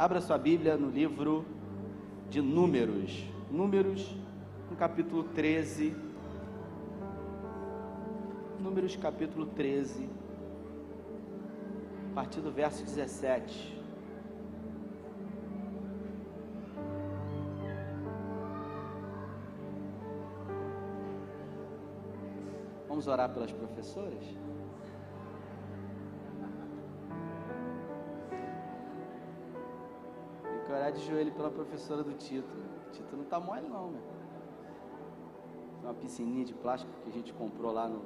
Abra sua Bíblia no livro de Números. Números, no capítulo 13. Números, capítulo 13, a partir do verso 17. Vamos orar pelas professoras? De joelho pela professora do Tito. O Tito não tá mole não, meu. Uma piscininha de plástico que a gente comprou lá no,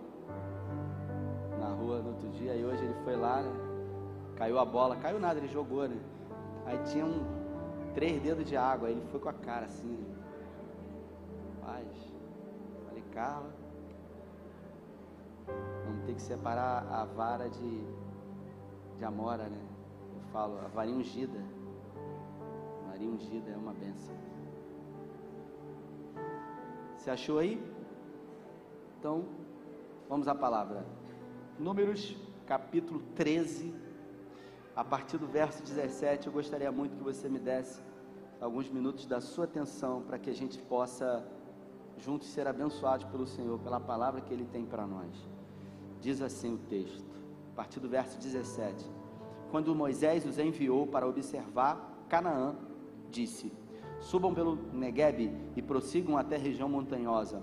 na rua no outro dia. E hoje ele foi lá, né? Caiu a bola, caiu nada, ele jogou, né? Aí tinha um três dedos de água, aí ele foi com a cara assim. Né? Paz. Falei, Carla, vamos ter que separar a vara de, de amora, né? Eu falo, a varinha ungida. A varinha ungida é uma benção. Você achou aí? Então, vamos à palavra. Números capítulo 13, a partir do verso 17. Eu gostaria muito que você me desse alguns minutos da sua atenção para que a gente possa juntos ser abençoados pelo Senhor, pela palavra que Ele tem para nós. Diz assim o texto, a partir do verso 17: Quando Moisés os enviou para observar Canaã, disse: Subam pelo Negueb e prossigam até a região montanhosa.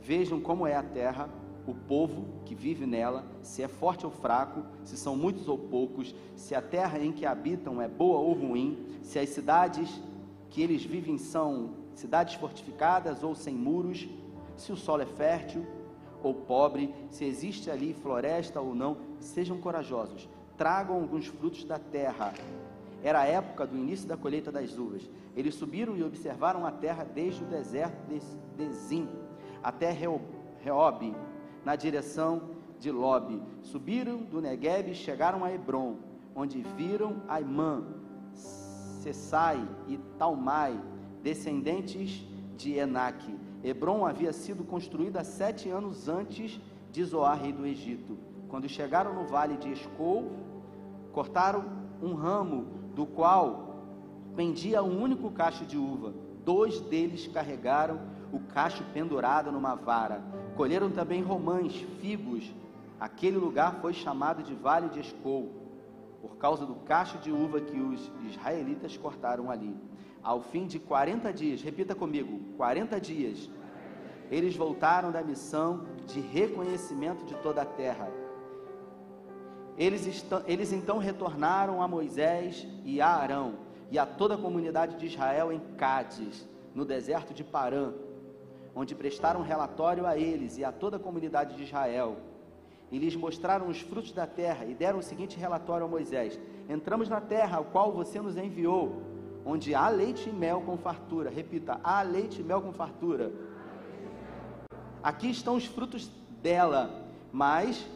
Vejam como é a terra, o povo que vive nela, se é forte ou fraco, se são muitos ou poucos, se a terra em que habitam é boa ou ruim, se as cidades que eles vivem são cidades fortificadas ou sem muros, se o solo é fértil ou pobre, se existe ali floresta ou não, sejam corajosos, tragam alguns frutos da terra. Era a época do início da colheita das uvas. Eles subiram e observaram a terra desde o deserto de Zim até Reob, na direção de Lob. Subiram do Negueb e chegaram a Hebron, onde viram Aimã, Sessai e Talmai, descendentes de Enaque. Hebron havia sido construída sete anos antes de Zoar, rei do Egito. Quando chegaram no vale de Escol, cortaram um ramo do qual pendia um único cacho de uva. Dois deles carregaram o cacho pendurado numa vara. Colheram também romãs, figos. Aquele lugar foi chamado de Vale de Escol, por causa do cacho de uva que os israelitas cortaram ali. Ao fim de 40 dias, repita comigo: 40 dias, eles voltaram da missão de reconhecimento de toda a terra. Eles, estão, eles então retornaram a Moisés e a Arão e a toda a comunidade de Israel em Cádiz, no deserto de Parã, onde prestaram relatório a eles e a toda a comunidade de Israel. E lhes mostraram os frutos da terra e deram o seguinte relatório a Moisés: Entramos na terra a qual você nos enviou, onde há leite e mel com fartura. Repita: há leite e mel com fartura. Aqui estão os frutos dela, mas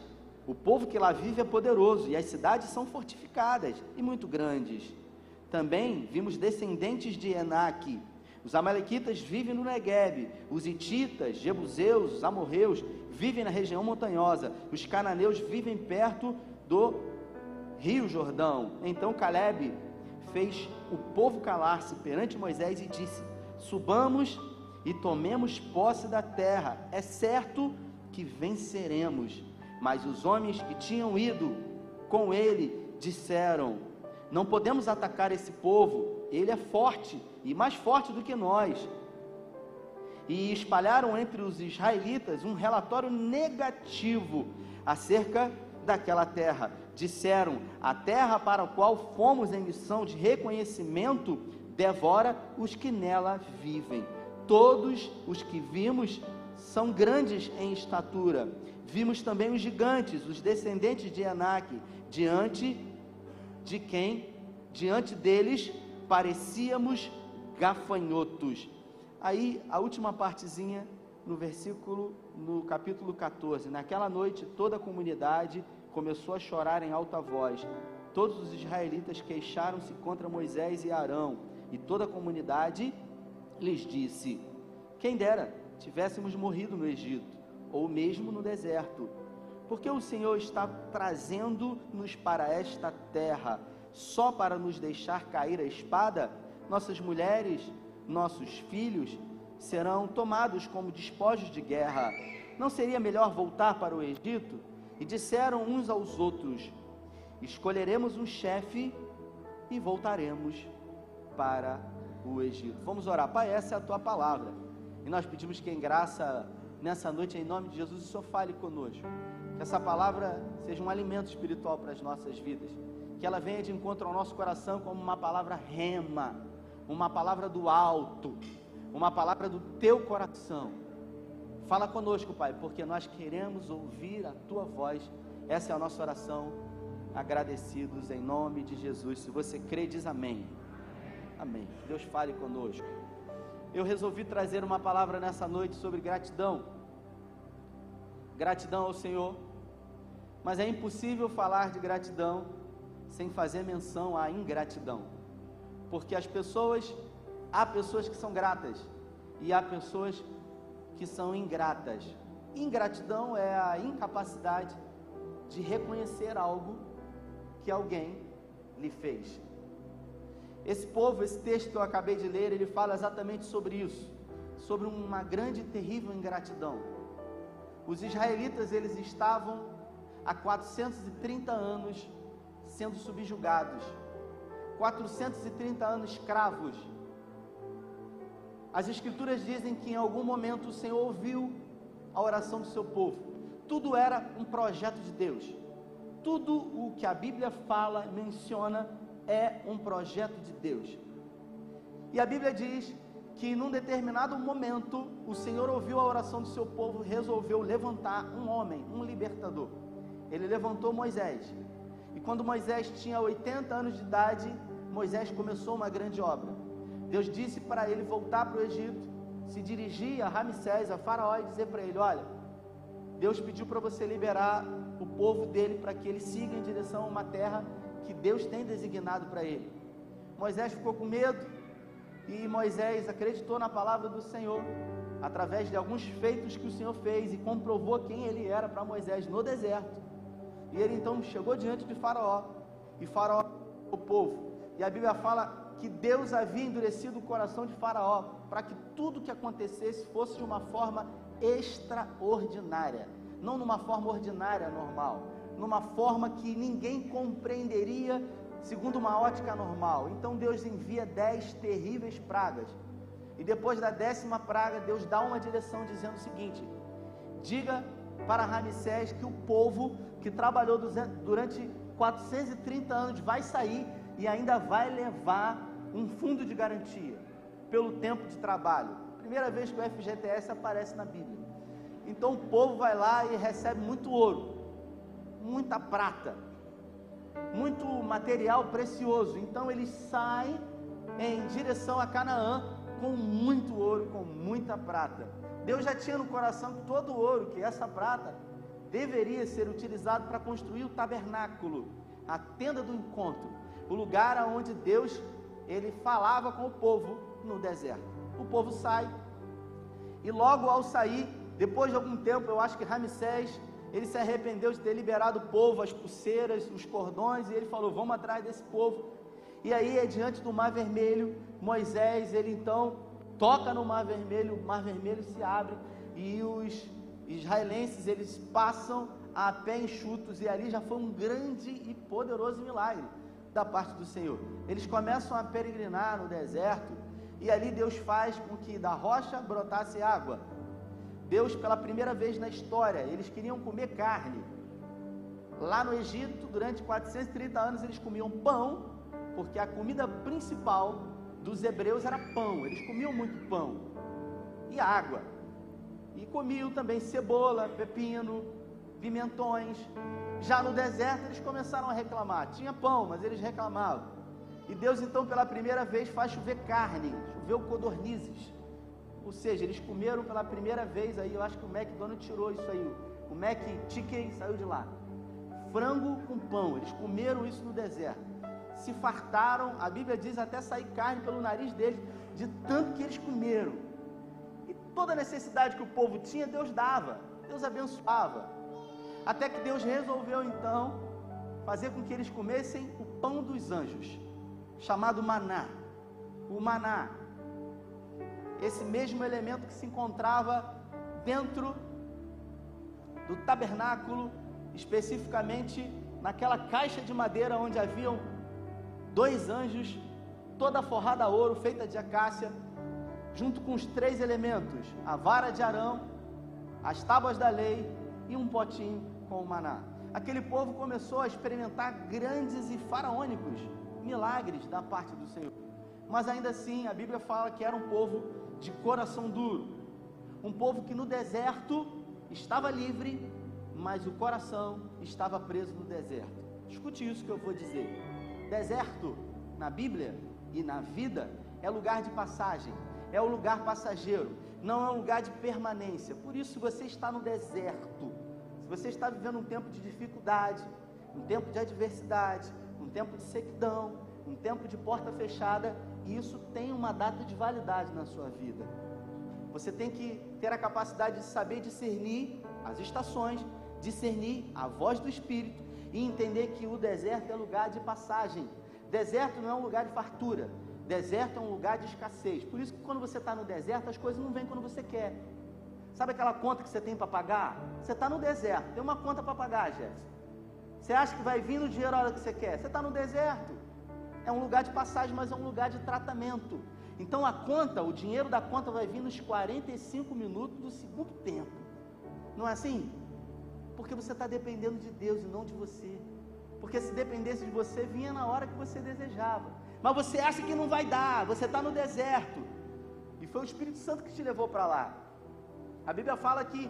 o povo que lá vive é poderoso e as cidades são fortificadas e muito grandes. Também vimos descendentes de Enaque. Os amalequitas vivem no Negueb, os ititas, jebuseus, os amorreus vivem na região montanhosa, os cananeus vivem perto do rio Jordão. Então Caleb fez o povo calar-se perante Moisés e disse: Subamos e tomemos posse da terra. É certo que venceremos. Mas os homens que tinham ido com ele disseram: Não podemos atacar esse povo, ele é forte e mais forte do que nós. E espalharam entre os israelitas um relatório negativo acerca daquela terra. Disseram: A terra para a qual fomos em missão de reconhecimento devora os que nela vivem. Todos os que vimos são grandes em estatura. Vimos também os gigantes, os descendentes de Anak, diante de quem, diante deles, parecíamos gafanhotos. Aí, a última partezinha, no versículo, no capítulo 14. Naquela noite, toda a comunidade começou a chorar em alta voz. Todos os israelitas queixaram-se contra Moisés e Arão, e toda a comunidade lhes disse: Quem dera tivéssemos morrido no Egito, ou mesmo no deserto, porque o Senhor está trazendo-nos para esta terra. só para nos deixar cair a espada, nossas mulheres, nossos filhos serão tomados como despojos de guerra. Não seria melhor voltar para o Egito? E disseram uns aos outros: Escolheremos um chefe e voltaremos para o Egito. Vamos orar. Pai, essa é a tua palavra. E nós pedimos que em graça, nessa noite, em nome de Jesus, o Senhor fale conosco. Que essa palavra seja um alimento espiritual para as nossas vidas. Que ela venha de encontro ao nosso coração como uma palavra rema, uma palavra do alto, uma palavra do teu coração. Fala conosco, Pai, porque nós queremos ouvir a tua voz. Essa é a nossa oração. Agradecidos em nome de Jesus. Se você crê, diz amém. Amém. Deus fale conosco. Eu resolvi trazer uma palavra nessa noite sobre gratidão. Gratidão ao Senhor. Mas é impossível falar de gratidão sem fazer menção à ingratidão. Porque as pessoas, há pessoas que são gratas e há pessoas que são ingratas. Ingratidão é a incapacidade de reconhecer algo que alguém lhe fez. Esse povo, esse texto que eu acabei de ler, ele fala exatamente sobre isso, sobre uma grande e terrível ingratidão. Os israelitas, eles estavam há 430 anos sendo subjugados, 430 anos escravos. As escrituras dizem que em algum momento o Senhor ouviu a oração do seu povo. Tudo era um projeto de Deus. Tudo o que a Bíblia fala, menciona, é um projeto de Deus. E a Bíblia diz que num determinado momento o Senhor ouviu a oração do seu povo e resolveu levantar um homem, um libertador. Ele levantou Moisés. E quando Moisés tinha 80 anos de idade, Moisés começou uma grande obra. Deus disse para ele voltar para o Egito, se dirigir a Ramsés, a Faraó, e dizer para ele: Olha, Deus pediu para você liberar o povo dele para que ele siga em direção a uma terra que Deus tem designado para ele. Moisés ficou com medo e Moisés acreditou na palavra do Senhor através de alguns feitos que o Senhor fez e comprovou quem ele era para Moisés no deserto. E ele então chegou diante de Faraó e Faraó o povo. E a Bíblia fala que Deus havia endurecido o coração de Faraó para que tudo que acontecesse fosse de uma forma extraordinária, não numa forma ordinária normal numa forma que ninguém compreenderia segundo uma ótica normal. Então Deus envia dez terríveis pragas. E depois da décima praga, Deus dá uma direção dizendo o seguinte: diga para Ramsés que o povo que trabalhou durante 430 anos vai sair e ainda vai levar um fundo de garantia pelo tempo de trabalho. Primeira vez que o FGTS aparece na Bíblia. Então o povo vai lá e recebe muito ouro muita prata, muito material precioso. Então eles saem em direção a Canaã com muito ouro, com muita prata. Deus já tinha no coração que todo o ouro, que essa prata, deveria ser utilizado para construir o tabernáculo, a tenda do encontro, o lugar aonde Deus ele falava com o povo no deserto. O povo sai e logo ao sair, depois de algum tempo, eu acho que Ramsés ele se arrependeu de ter liberado o povo, as pulseiras, os cordões, e ele falou: Vamos atrás desse povo. E aí, é diante do Mar Vermelho, Moisés, ele então toca no Mar Vermelho, o Mar Vermelho se abre e os israelenses eles passam a pé enxutos, e ali já foi um grande e poderoso milagre da parte do Senhor. Eles começam a peregrinar no deserto, e ali Deus faz com que da rocha brotasse água. Deus, pela primeira vez na história, eles queriam comer carne. Lá no Egito, durante 430 anos, eles comiam pão, porque a comida principal dos hebreus era pão. Eles comiam muito pão e água. E comiam também cebola, pepino, pimentões. Já no deserto, eles começaram a reclamar. Tinha pão, mas eles reclamavam. E Deus, então, pela primeira vez, faz chover carne, choveu codornizes. Ou seja, eles comeram pela primeira vez aí, eu acho que o McDonald's tirou isso aí. O Mac Chicken saiu de lá. Frango com pão, eles comeram isso no deserto. Se fartaram, a Bíblia diz até sair carne pelo nariz deles, de tanto que eles comeram. E toda necessidade que o povo tinha, Deus dava, Deus abençoava. Até que Deus resolveu então fazer com que eles comessem o pão dos anjos, chamado maná. O maná, esse mesmo elemento que se encontrava dentro do tabernáculo, especificamente naquela caixa de madeira onde haviam dois anjos, toda forrada a ouro, feita de acácia, junto com os três elementos: a vara de Arão, as tábuas da lei e um potinho com o maná. Aquele povo começou a experimentar grandes e faraônicos milagres da parte do Senhor. Mas ainda assim, a Bíblia fala que era um povo de coração duro, um povo que no deserto estava livre, mas o coração estava preso no deserto. Escute isso que eu vou dizer. Deserto na Bíblia e na vida é lugar de passagem, é um lugar passageiro, não é um lugar de permanência. Por isso, se você está no deserto, se você está vivendo um tempo de dificuldade, um tempo de adversidade, um tempo de sequidão, um tempo de porta fechada, isso tem uma data de validade na sua vida. Você tem que ter a capacidade de saber discernir as estações, discernir a voz do Espírito e entender que o deserto é lugar de passagem. Deserto não é um lugar de fartura, deserto é um lugar de escassez. Por isso que quando você está no deserto, as coisas não vêm quando você quer. Sabe aquela conta que você tem para pagar? Você está no deserto, tem uma conta para pagar, Jéssica. Você acha que vai vir no dinheiro a hora que você quer? Você está no deserto. É um lugar de passagem, mas é um lugar de tratamento. Então a conta, o dinheiro da conta vai vir nos 45 minutos do segundo tempo. Não é assim? Porque você está dependendo de Deus e não de você. Porque se dependesse de você, vinha na hora que você desejava. Mas você acha que não vai dar, você está no deserto. E foi o Espírito Santo que te levou para lá. A Bíblia fala que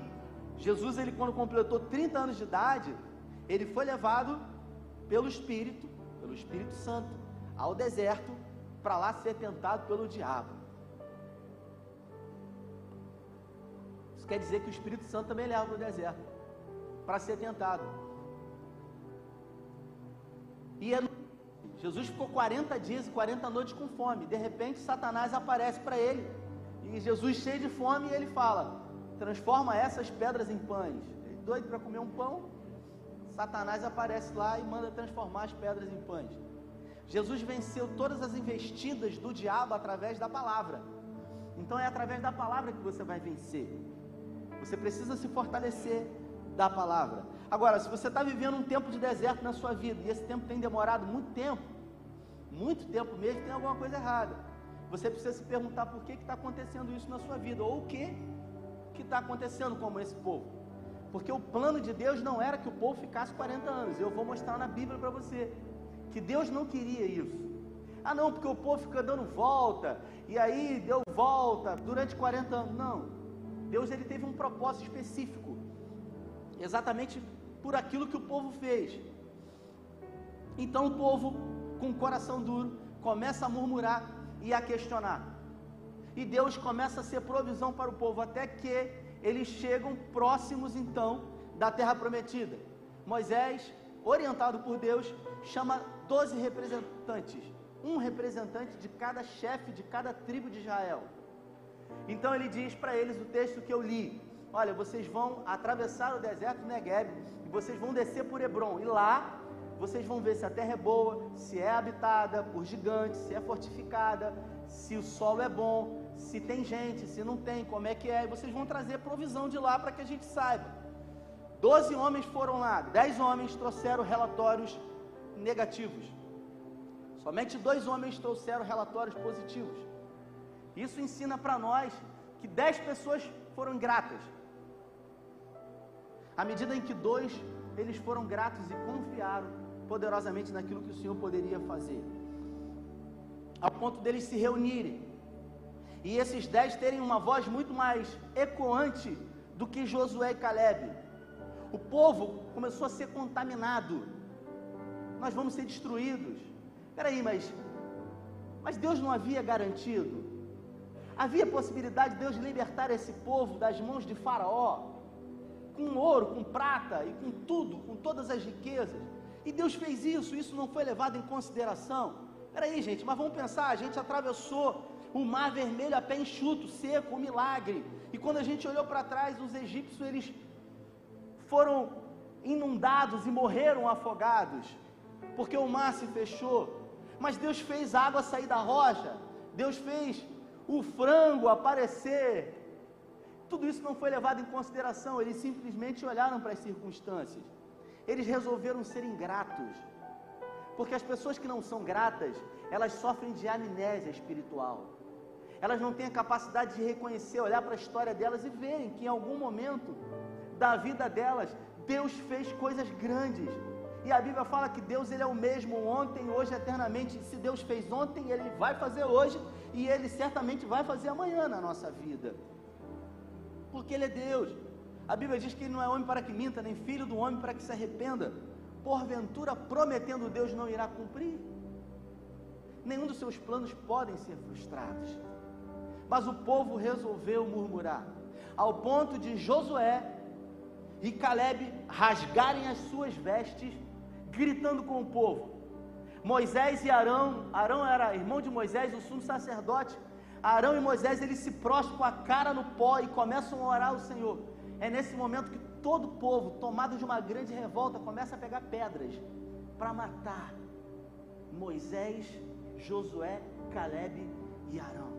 Jesus, ele quando completou 30 anos de idade, ele foi levado pelo Espírito, pelo Espírito Santo, ao deserto, para lá ser tentado pelo diabo. Isso quer dizer que o Espírito Santo também leva para o deserto, para ser tentado. E é Jesus ficou 40 dias e 40 noites com fome. De repente, Satanás aparece para ele. E Jesus, cheio de fome, ele fala: Transforma essas pedras em pães. Ele doido para comer um pão, Satanás aparece lá e manda transformar as pedras em pães. Jesus venceu todas as investidas do diabo através da palavra. Então é através da palavra que você vai vencer. Você precisa se fortalecer da palavra. Agora, se você está vivendo um tempo de deserto na sua vida e esse tempo tem demorado muito tempo, muito tempo mesmo, tem alguma coisa errada. Você precisa se perguntar por que está acontecendo isso na sua vida ou o que que está acontecendo como esse povo. Porque o plano de Deus não era que o povo ficasse 40 anos. Eu vou mostrar na Bíblia para você que Deus não queria isso. Ah, não, porque o povo fica dando volta e aí deu volta durante 40 anos. Não. Deus ele teve um propósito específico. Exatamente por aquilo que o povo fez. Então o povo com o coração duro começa a murmurar e a questionar. E Deus começa a ser provisão para o povo até que eles chegam próximos então da terra prometida. Moisés, orientado por Deus, chama doze representantes, um representante de cada chefe de cada tribo de Israel. Então ele diz para eles o texto que eu li: Olha, vocês vão atravessar o deserto do Negev e vocês vão descer por Hebron, e lá vocês vão ver se a terra é boa, se é habitada por gigantes, se é fortificada, se o solo é bom, se tem gente, se não tem, como é que é, e vocês vão trazer provisão de lá para que a gente saiba. Doze homens foram lá, dez homens trouxeram relatórios negativos. Somente dois homens trouxeram relatórios positivos. Isso ensina para nós que dez pessoas foram gratas. À medida em que dois eles foram gratos e confiaram poderosamente naquilo que o Senhor poderia fazer, a ponto deles se reunirem e esses dez terem uma voz muito mais ecoante do que Josué e Caleb. O povo começou a ser contaminado. Nós vamos ser destruídos. Peraí, mas, mas Deus não havia garantido? Havia possibilidade de Deus libertar esse povo das mãos de Faraó, com ouro, com prata e com tudo, com todas as riquezas. E Deus fez isso, isso não foi levado em consideração. Peraí, gente, mas vamos pensar: a gente atravessou o mar vermelho a pé enxuto, seco, um milagre. E quando a gente olhou para trás, os egípcios eles foram inundados e morreram afogados. Porque o mar se fechou, mas Deus fez a água sair da rocha, Deus fez o frango aparecer. Tudo isso não foi levado em consideração, eles simplesmente olharam para as circunstâncias. Eles resolveram ser ingratos. Porque as pessoas que não são gratas, elas sofrem de amnésia espiritual. Elas não têm a capacidade de reconhecer, olhar para a história delas e verem que em algum momento da vida delas, Deus fez coisas grandes. E a Bíblia fala que Deus ele é o mesmo ontem, hoje, eternamente. Se Deus fez ontem, Ele vai fazer hoje e Ele certamente vai fazer amanhã na nossa vida. Porque Ele é Deus. A Bíblia diz que Ele não é homem para que minta, nem filho do homem para que se arrependa. Porventura, prometendo Deus, não irá cumprir. Nenhum dos seus planos podem ser frustrados. Mas o povo resolveu murmurar, ao ponto de Josué e Caleb rasgarem as suas vestes, gritando com o povo. Moisés e Arão, Arão era irmão de Moisés, o sumo sacerdote. Arão e Moisés eles se prostram com a cara no pó e começam a orar ao Senhor. É nesse momento que todo o povo, tomado de uma grande revolta, começa a pegar pedras para matar Moisés, Josué, Caleb e Arão.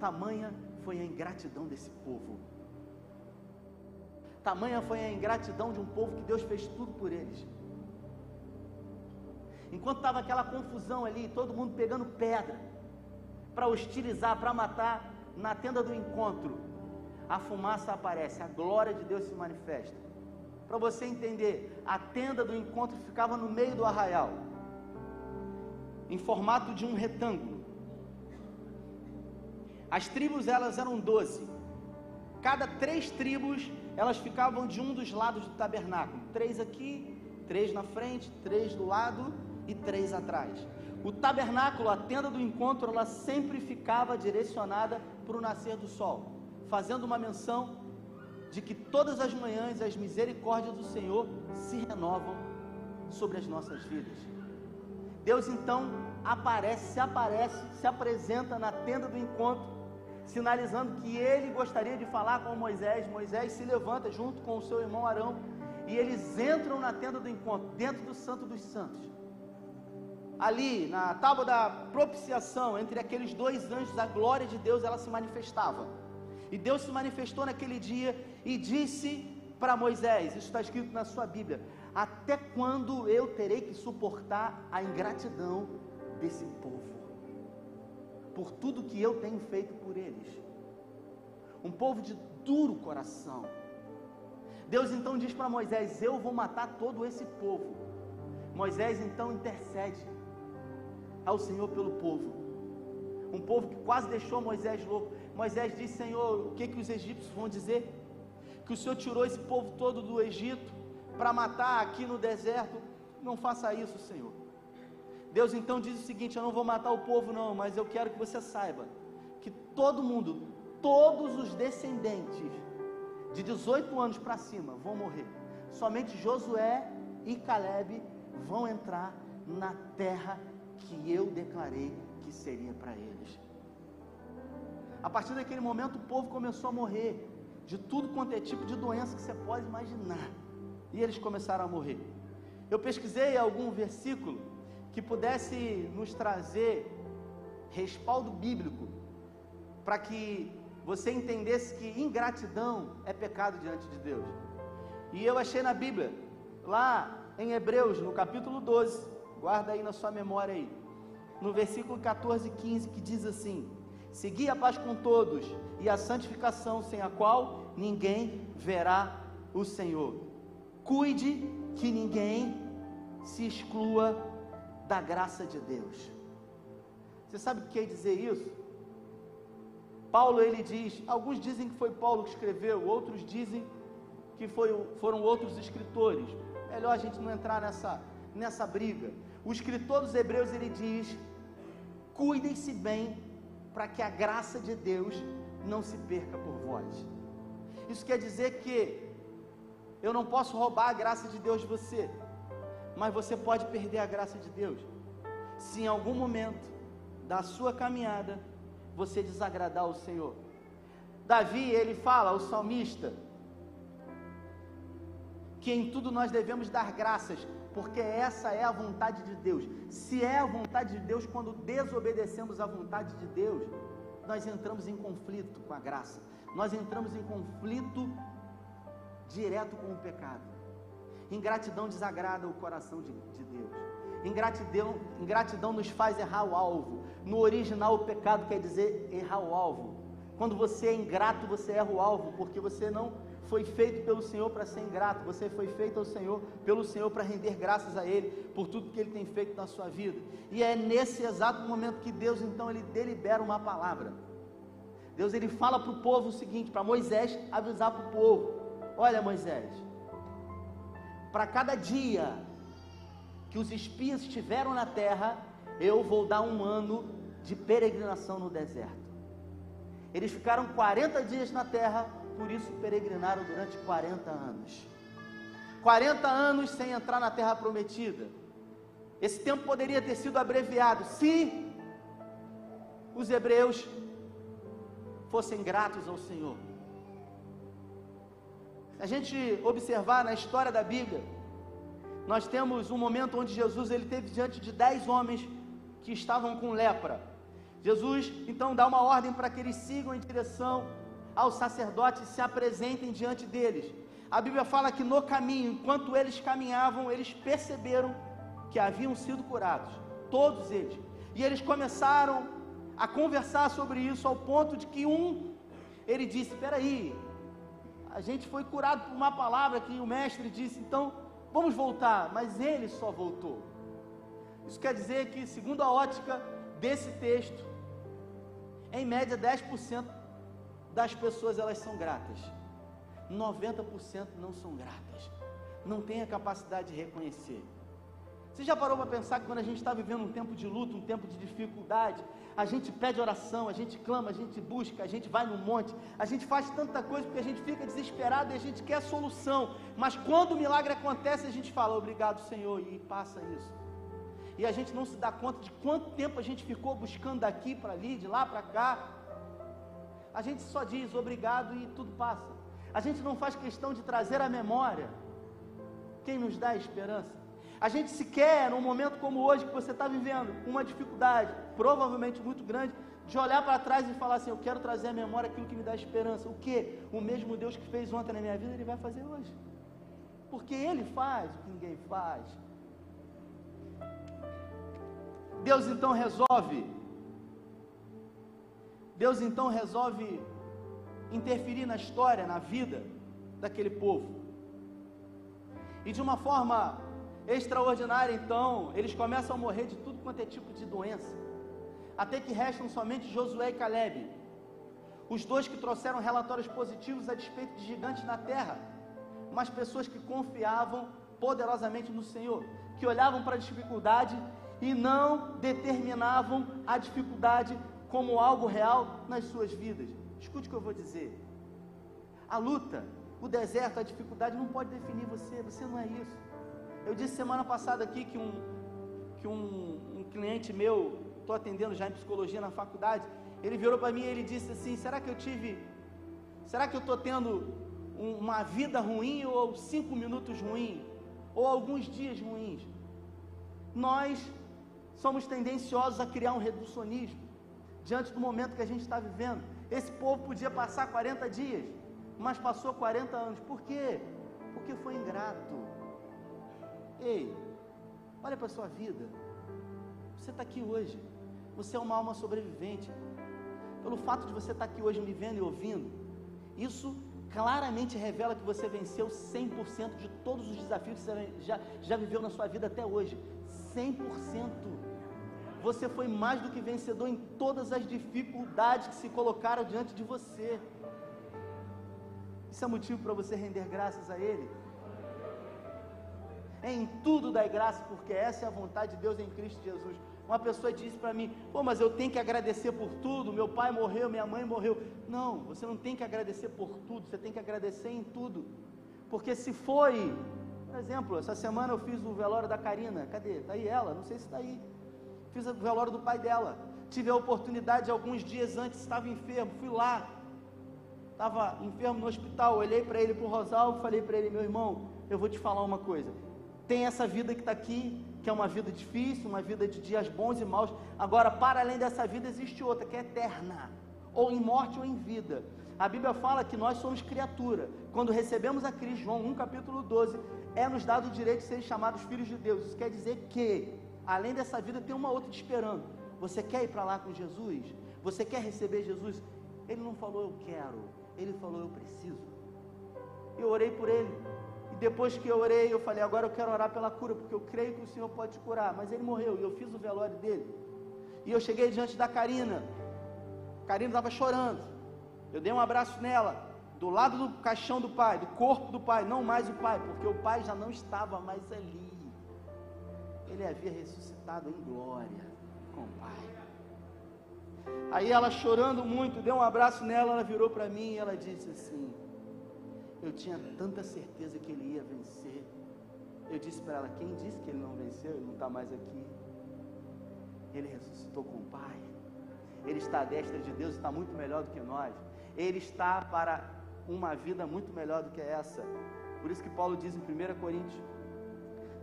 Tamanha foi a ingratidão desse povo. Tamanha foi a ingratidão de um povo que Deus fez tudo por eles. Enquanto estava aquela confusão ali, todo mundo pegando pedra para hostilizar, para matar, na tenda do encontro, a fumaça aparece, a glória de Deus se manifesta. Para você entender, a tenda do encontro ficava no meio do arraial, em formato de um retângulo. As tribos elas eram doze. Cada três tribos elas ficavam de um dos lados do tabernáculo. Três aqui, três na frente, três do lado e três atrás. O tabernáculo, a tenda do encontro, ela sempre ficava direcionada para o nascer do sol, fazendo uma menção de que todas as manhãs as misericórdias do Senhor se renovam sobre as nossas vidas. Deus então aparece, se aparece, se apresenta na tenda do encontro sinalizando que ele gostaria de falar com Moisés. Moisés se levanta junto com o seu irmão Arão e eles entram na tenda do encontro, dentro do Santo dos Santos. Ali, na tábua da propiciação, entre aqueles dois anjos, a glória de Deus ela se manifestava. E Deus se manifestou naquele dia e disse para Moisés: Isso está escrito na sua Bíblia. Até quando eu terei que suportar a ingratidão desse povo? por tudo que eu tenho feito por eles. Um povo de duro coração. Deus então diz para Moisés: Eu vou matar todo esse povo. Moisés então intercede ao Senhor pelo povo. Um povo que quase deixou Moisés louco. Moisés diz: Senhor, o que, que os egípcios vão dizer? Que o Senhor tirou esse povo todo do Egito para matar aqui no deserto. Não faça isso, Senhor. Deus então diz o seguinte: Eu não vou matar o povo, não, mas eu quero que você saiba que todo mundo, todos os descendentes de 18 anos para cima vão morrer. Somente Josué e Caleb vão entrar na terra que eu declarei que seria para eles. A partir daquele momento, o povo começou a morrer de tudo quanto é tipo de doença que você pode imaginar. E eles começaram a morrer. Eu pesquisei algum versículo que pudesse nos trazer respaldo bíblico para que você entendesse que ingratidão é pecado diante de Deus. E eu achei na Bíblia, lá em Hebreus, no capítulo 12, guarda aí na sua memória aí, no versículo 14 e 15, que diz assim: Segui a paz com todos e a santificação, sem a qual ninguém verá o Senhor. Cuide que ninguém se exclua da graça de Deus. Você sabe o que quer dizer isso? Paulo ele diz, alguns dizem que foi Paulo que escreveu, outros dizem que foi, foram outros escritores. Melhor a gente não entrar nessa, nessa briga. O escritor dos Hebreus ele diz: cuidem-se bem para que a graça de Deus não se perca por vós. Isso quer dizer que eu não posso roubar a graça de Deus de você mas você pode perder a graça de Deus. Se em algum momento da sua caminhada você desagradar o Senhor. Davi, ele fala, o salmista, que em tudo nós devemos dar graças, porque essa é a vontade de Deus. Se é a vontade de Deus, quando desobedecemos à vontade de Deus, nós entramos em conflito com a graça, nós entramos em conflito direto com o pecado. Ingratidão desagrada o coração de, de Deus. Ingratidão, ingratidão nos faz errar o alvo. No original, o pecado quer dizer errar o alvo. Quando você é ingrato, você erra o alvo, porque você não foi feito pelo Senhor para ser ingrato, você foi feito ao Senhor, pelo Senhor para render graças a Ele por tudo que Ele tem feito na sua vida. E é nesse exato momento que Deus então ele delibera uma palavra. Deus ele fala para o povo o seguinte, para Moisés avisar para o povo: Olha Moisés, para cada dia que os espias estiveram na terra, eu vou dar um ano de peregrinação no deserto. Eles ficaram 40 dias na terra, por isso peregrinaram durante 40 anos. 40 anos sem entrar na terra prometida. Esse tempo poderia ter sido abreviado se os hebreus fossem gratos ao Senhor. Se a gente observar na história da Bíblia, nós temos um momento onde Jesus ele teve diante de dez homens que estavam com lepra. Jesus então dá uma ordem para que eles sigam em direção aos sacerdotes se apresentem diante deles. A Bíblia fala que no caminho, enquanto eles caminhavam, eles perceberam que haviam sido curados, todos eles. E eles começaram a conversar sobre isso ao ponto de que um ele disse: "Espera aí, a gente foi curado por uma palavra que o mestre disse, então vamos voltar", mas ele só voltou. Isso quer dizer que, segundo a ótica desse texto, em média 10% das pessoas elas são gratas. 90% não são gratas. Não têm a capacidade de reconhecer. Você já parou para pensar que quando a gente está vivendo um tempo de luto, um tempo de dificuldade, a gente pede oração, a gente clama, a gente busca, a gente vai no monte, a gente faz tanta coisa porque a gente fica desesperado e a gente quer solução. Mas quando o milagre acontece, a gente fala obrigado, Senhor, e passa isso. E a gente não se dá conta de quanto tempo a gente ficou buscando daqui para ali, de lá para cá, a gente só diz obrigado e tudo passa. A gente não faz questão de trazer à memória quem nos dá esperança. A gente sequer, num momento como hoje, que você está vivendo uma dificuldade, provavelmente muito grande, de olhar para trás e falar assim: Eu quero trazer à memória aquilo que me dá esperança. O que? O mesmo Deus que fez ontem na minha vida, Ele vai fazer hoje. Porque Ele faz o que ninguém faz. Deus então resolve Deus então resolve interferir na história, na vida daquele povo. E de uma forma extraordinária, então, eles começam a morrer de tudo quanto é tipo de doença. Até que restam somente Josué e Caleb, os dois que trouxeram relatórios positivos a despeito de gigantes na terra, mas pessoas que confiavam poderosamente no Senhor, que olhavam para a dificuldade e não determinavam a dificuldade como algo real nas suas vidas. Escute o que eu vou dizer. A luta, o deserto, a dificuldade não pode definir você, você não é isso. Eu disse semana passada aqui que um, que um, um cliente meu, estou atendendo já em psicologia na faculdade, ele virou para mim e ele disse assim: será que eu tive, será que eu estou tendo um, uma vida ruim ou cinco minutos ruins? Ou alguns dias ruins? Nós somos tendenciosos a criar um reducionismo diante do momento que a gente está vivendo. Esse povo podia passar 40 dias, mas passou 40 anos. Por quê? Porque foi ingrato. Ei, olha para a sua vida. Você está aqui hoje. Você é uma alma sobrevivente. Pelo fato de você estar tá aqui hoje me vendo e ouvindo, isso claramente revela que você venceu 100% de todos os desafios que você já, já viveu na sua vida até hoje. 100% você foi mais do que vencedor em todas as dificuldades que se colocaram diante de você. Isso é motivo para você render graças a Ele. Em tudo dai graça, porque essa é a vontade de Deus em Cristo Jesus. Uma pessoa disse para mim: Pô, mas eu tenho que agradecer por tudo. Meu pai morreu, minha mãe morreu. Não, você não tem que agradecer por tudo, você tem que agradecer em tudo. Porque se foi, por exemplo, essa semana eu fiz o velório da Karina. Cadê? Está aí ela? Não sei se está aí fiz o velório do pai dela. Tive a oportunidade, alguns dias antes, estava enfermo, fui lá. Estava enfermo no hospital, olhei para ele, para o Rosalvo, falei para ele, meu irmão, eu vou te falar uma coisa. tem essa vida que está aqui, que é uma vida difícil, uma vida de dias bons e maus. Agora, para além dessa vida, existe outra que é eterna, ou em morte ou em vida. A Bíblia fala que nós somos criatura. Quando recebemos a Cristo, João 1 capítulo 12, é nos dado o direito de serem chamados filhos de Deus. Isso quer dizer que, além dessa vida, tem uma outra te esperando. Você quer ir para lá com Jesus? Você quer receber Jesus? Ele não falou eu quero, ele falou eu preciso. Eu orei por ele. E depois que eu orei, eu falei, agora eu quero orar pela cura, porque eu creio que o Senhor pode curar. Mas ele morreu e eu fiz o velório dele. E eu cheguei diante da Karina. A Karina estava chorando. Eu dei um abraço nela, do lado do caixão do pai, do corpo do pai, não mais o pai, porque o pai já não estava mais ali. Ele havia ressuscitado em glória com o pai. Aí ela chorando muito, deu um abraço nela, ela virou para mim e ela disse assim: Eu tinha tanta certeza que ele ia vencer. Eu disse para ela: Quem disse que ele não venceu? Ele não está mais aqui. Ele ressuscitou com o Pai. Ele está à destra de Deus e está muito melhor do que nós. Ele está para uma vida muito melhor do que essa. Por isso que Paulo diz em 1 Coríntios: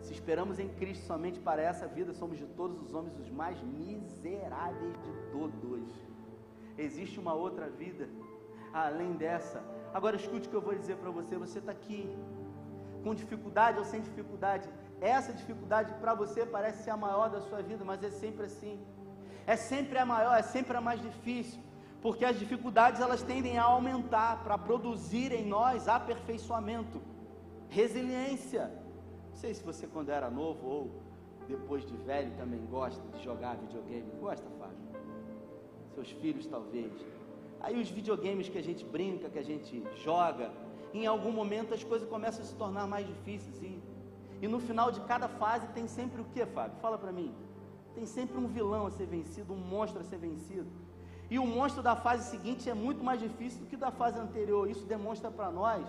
se esperamos em Cristo somente para essa vida, somos de todos os homens os mais miseráveis de todos. Existe uma outra vida além dessa. Agora escute o que eu vou dizer para você: você está aqui com dificuldade ou sem dificuldade. Essa dificuldade para você parece ser a maior da sua vida, mas é sempre assim. É sempre a maior, é sempre a mais difícil porque as dificuldades elas tendem a aumentar para produzir em nós aperfeiçoamento, resiliência. Sei se você quando era novo ou depois de velho também gosta de jogar videogame. Gosta, Fábio? Seus filhos talvez. Aí os videogames que a gente brinca, que a gente joga, em algum momento as coisas começam a se tornar mais difíceis e, e no final de cada fase tem sempre o que, Fábio? Fala para mim. Tem sempre um vilão a ser vencido, um monstro a ser vencido. E o monstro da fase seguinte é muito mais difícil do que da fase anterior. Isso demonstra para nós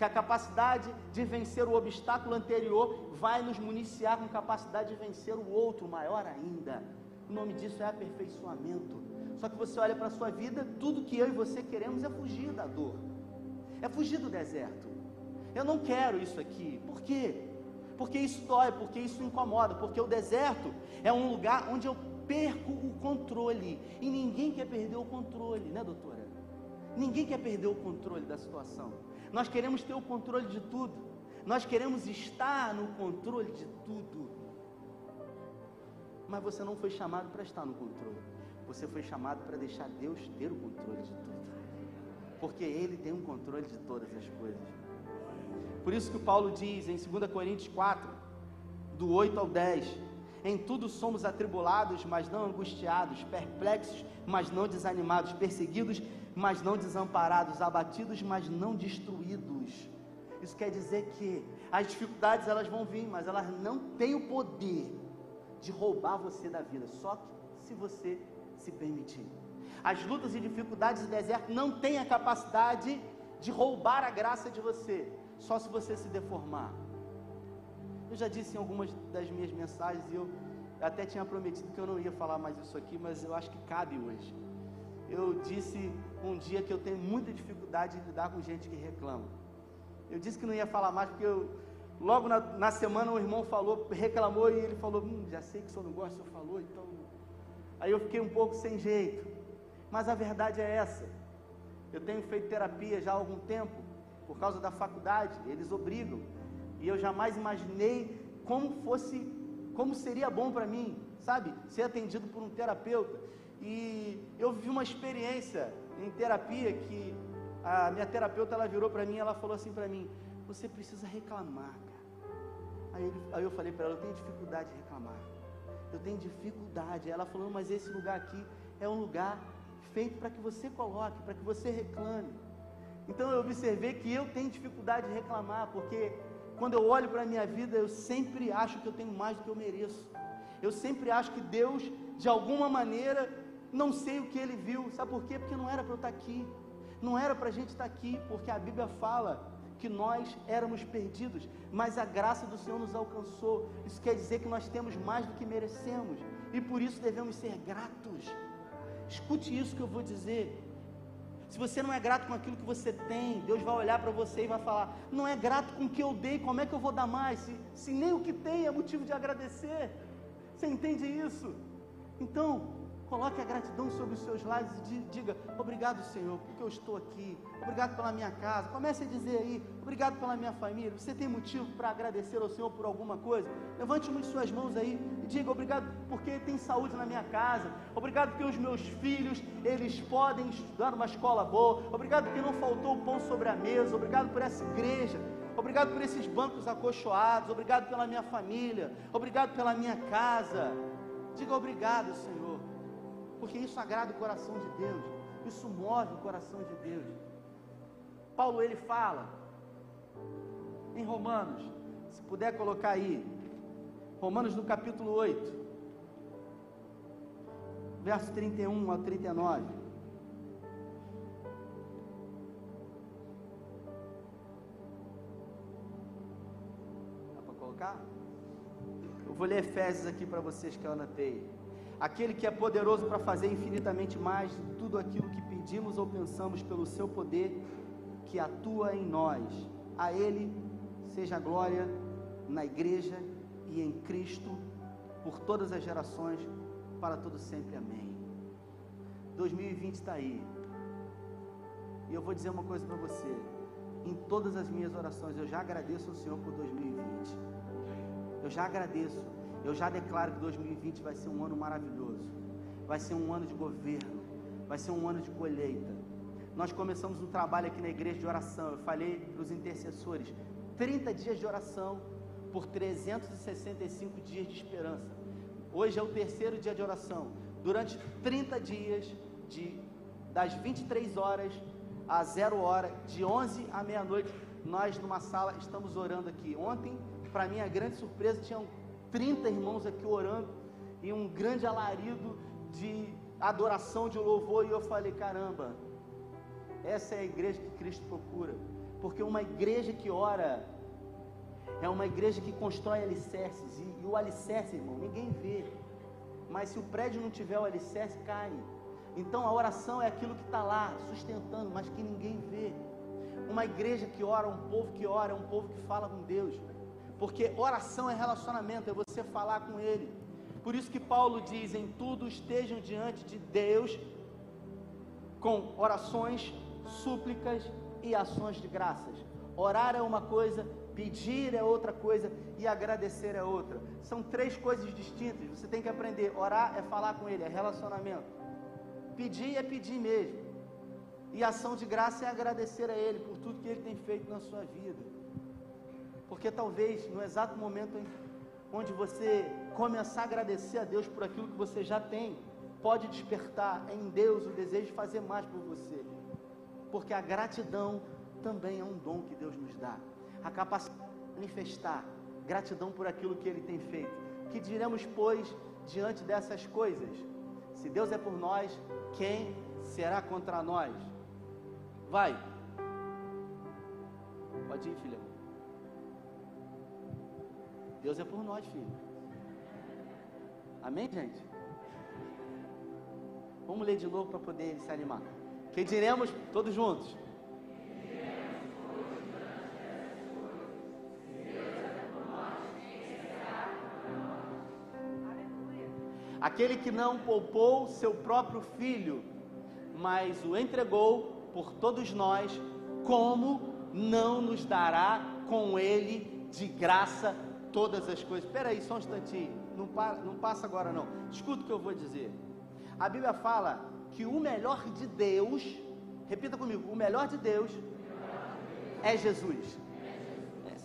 que a capacidade de vencer o obstáculo anterior vai nos municiar com capacidade de vencer o outro, maior ainda. O nome disso é aperfeiçoamento. Só que você olha para a sua vida, tudo que eu e você queremos é fugir da dor, é fugir do deserto. Eu não quero isso aqui. Por quê? Porque isso dói, porque isso incomoda, porque o deserto é um lugar onde eu perco o controle. E ninguém quer perder o controle, né, doutora? Ninguém quer perder o controle da situação. Nós queremos ter o controle de tudo. Nós queremos estar no controle de tudo. Mas você não foi chamado para estar no controle. Você foi chamado para deixar Deus ter o controle de tudo. Porque Ele tem um controle de todas as coisas. Por isso que o Paulo diz em 2 Coríntios 4, do 8 ao 10, em tudo somos atribulados, mas não angustiados, perplexos, mas não desanimados, perseguidos, mas não desamparados, abatidos, mas não destruídos. Isso quer dizer que as dificuldades elas vão vir, mas elas não têm o poder de roubar você da vida, só que se você se permitir. As lutas e dificuldades do deserto não têm a capacidade de roubar a graça de você, só se você se deformar. Eu já disse em algumas das minhas mensagens e eu até tinha prometido que eu não ia falar mais isso aqui, mas eu acho que cabe hoje. Eu disse um dia que eu tenho muita dificuldade de lidar com gente que reclama. Eu disse que não ia falar mais porque eu, logo na, na semana o irmão falou, reclamou e ele falou: hum, já sei que o senhor não gosta, o senhor falou, então. Aí eu fiquei um pouco sem jeito. Mas a verdade é essa. Eu tenho feito terapia já há algum tempo, por causa da faculdade, eles obrigam. E eu jamais imaginei como fosse, como seria bom para mim, sabe, ser atendido por um terapeuta. E eu vivi uma experiência em terapia que a minha terapeuta ela virou para mim, ela falou assim para mim: "Você precisa reclamar, cara". Aí, aí eu falei para ela: "Eu tenho dificuldade de reclamar. Eu tenho dificuldade". Ela falou: "Mas esse lugar aqui é um lugar feito para que você coloque, para que você reclame". Então eu observei que eu tenho dificuldade de reclamar, porque quando eu olho para a minha vida, eu sempre acho que eu tenho mais do que eu mereço. Eu sempre acho que Deus, de alguma maneira, não sei o que Ele viu. Sabe por quê? Porque não era para eu estar aqui. Não era para a gente estar aqui, porque a Bíblia fala que nós éramos perdidos, mas a graça do Senhor nos alcançou. Isso quer dizer que nós temos mais do que merecemos e por isso devemos ser gratos. Escute isso que eu vou dizer. Se você não é grato com aquilo que você tem, Deus vai olhar para você e vai falar: não é grato com o que eu dei, como é que eu vou dar mais? Se, se nem o que tem é motivo de agradecer. Você entende isso? Então, Coloque a gratidão sobre os seus lábios e diga: Obrigado, Senhor, porque eu estou aqui. Obrigado pela minha casa. Comece a dizer aí: Obrigado pela minha família. Você tem motivo para agradecer ao Senhor por alguma coisa? Levante uma de suas mãos aí e diga: Obrigado porque tem saúde na minha casa. Obrigado porque os meus filhos eles podem estudar numa escola boa. Obrigado porque não faltou pão sobre a mesa. Obrigado por essa igreja. Obrigado por esses bancos acolchoados. Obrigado pela minha família. Obrigado pela minha casa. Diga obrigado, Senhor porque isso agrada o coração de Deus, isso move o coração de Deus. Paulo ele fala em Romanos, se puder colocar aí, Romanos no capítulo 8, verso 31 ao 39. Dá para colocar? Eu vou ler Efésios aqui para vocês que eu anotei aquele que é poderoso para fazer infinitamente mais de tudo aquilo que pedimos ou pensamos pelo seu poder que atua em nós. A Ele seja a glória na igreja e em Cristo por todas as gerações, para todo sempre. Amém. 2020 está aí. E eu vou dizer uma coisa para você. Em todas as minhas orações, eu já agradeço ao Senhor por 2020. Eu já agradeço eu já declaro que 2020 vai ser um ano maravilhoso. Vai ser um ano de governo. Vai ser um ano de colheita. Nós começamos um trabalho aqui na igreja de oração. Eu falei para os intercessores: 30 dias de oração por 365 dias de esperança. Hoje é o terceiro dia de oração. Durante 30 dias, de, das 23 horas a 0 hora, de 11 à meia-noite, nós numa sala estamos orando aqui. Ontem, para minha grande surpresa, tinham 30 irmãos aqui orando e um grande alarido de adoração, de louvor, e eu falei: caramba, essa é a igreja que Cristo procura, porque uma igreja que ora é uma igreja que constrói alicerces, e, e o alicerce, irmão, ninguém vê, mas se o prédio não tiver o alicerce, cai. Então a oração é aquilo que está lá, sustentando, mas que ninguém vê. Uma igreja que ora, um povo que ora, é um povo que fala com Deus. Porque oração é relacionamento, é você falar com Ele. Por isso que Paulo diz: em tudo estejam diante de Deus com orações, súplicas e ações de graças. Orar é uma coisa, pedir é outra coisa e agradecer é outra. São três coisas distintas. Você tem que aprender. Orar é falar com Ele, é relacionamento. Pedir é pedir mesmo. E ação de graça é agradecer a Ele por tudo que Ele tem feito na sua vida. Porque talvez no exato momento em onde você começar a agradecer a Deus por aquilo que você já tem, pode despertar em Deus o desejo de fazer mais por você. Porque a gratidão também é um dom que Deus nos dá. A capacidade de manifestar gratidão por aquilo que Ele tem feito. Que diremos, pois, diante dessas coisas? Se Deus é por nós, quem será contra nós? Vai. Pode ir, filha. Deus é por nós, filho. Amém, gente? Vamos ler de novo para poder se animar. Que diremos todos juntos? Aquele que não poupou seu próprio filho, mas o entregou por todos nós, como não nos dará com ele de graça todas as coisas. Espera aí, só um instantinho. Não, para, não passa agora não. Escuta o que eu vou dizer. A Bíblia fala que o melhor de Deus, repita comigo, o melhor de Deus é Jesus. É.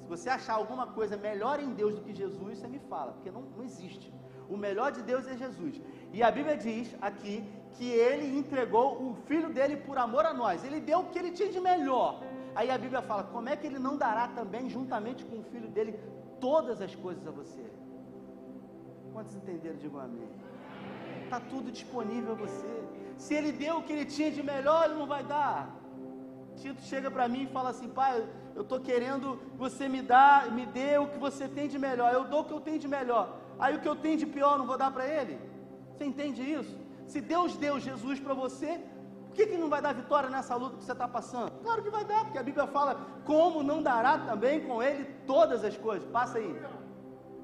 Se você achar alguma coisa melhor em Deus do que Jesus, você me fala, porque não, não existe. O melhor de Deus é Jesus. E a Bíblia diz aqui que ele entregou o filho dele por amor a nós. Ele deu o que ele tinha de melhor. Aí a Bíblia fala: como é que ele não dará também, juntamente com o filho dele, todas as coisas a você. Quantos entenderam? Digam amém. Está tudo disponível a você. Se ele deu o que ele tinha de melhor, ele não vai dar. Tito chega para mim e fala assim: pai, eu estou querendo você me dar, me dê o que você tem de melhor. Eu dou o que eu tenho de melhor. Aí o que eu tenho de pior, não vou dar para ele? Você entende isso? Se Deus deu Jesus para você, que, que não vai dar vitória nessa luta que você está passando? Claro que vai dar, porque a Bíblia fala como não dará também com ele todas as coisas. Passa aí.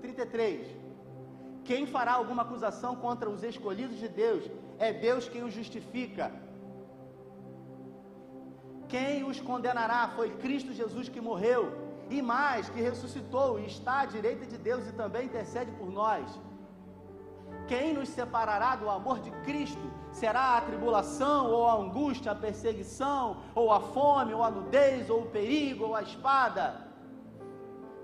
33. Quem fará alguma acusação contra os escolhidos de Deus? É Deus quem os justifica. Quem os condenará? Foi Cristo Jesus que morreu e mais, que ressuscitou e está à direita de Deus e também intercede por nós. Quem nos separará do amor de Cristo? Será a tribulação, ou a angústia, a perseguição, ou a fome, ou a nudez, ou o perigo, ou a espada?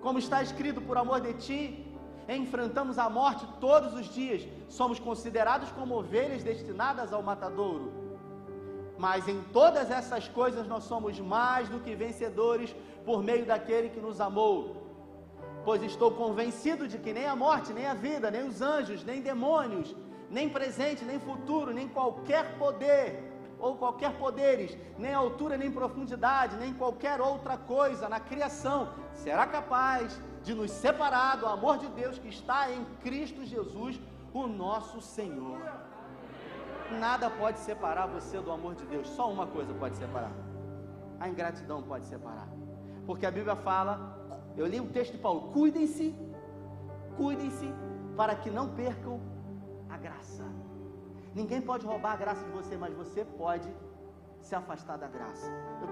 Como está escrito, por amor de ti, enfrentamos a morte todos os dias, somos considerados como ovelhas destinadas ao matadouro. Mas em todas essas coisas nós somos mais do que vencedores por meio daquele que nos amou pois estou convencido de que nem a morte, nem a vida, nem os anjos, nem demônios, nem presente, nem futuro, nem qualquer poder ou qualquer poderes, nem altura, nem profundidade, nem qualquer outra coisa na criação será capaz de nos separar do amor de Deus que está em Cristo Jesus, o nosso Senhor. Nada pode separar você do amor de Deus, só uma coisa pode separar: a ingratidão pode separar, porque a Bíblia fala eu li um texto de Paulo: cuidem-se, cuidem-se, para que não percam a graça. Ninguém pode roubar a graça de você, mas você pode se afastar da graça. Eu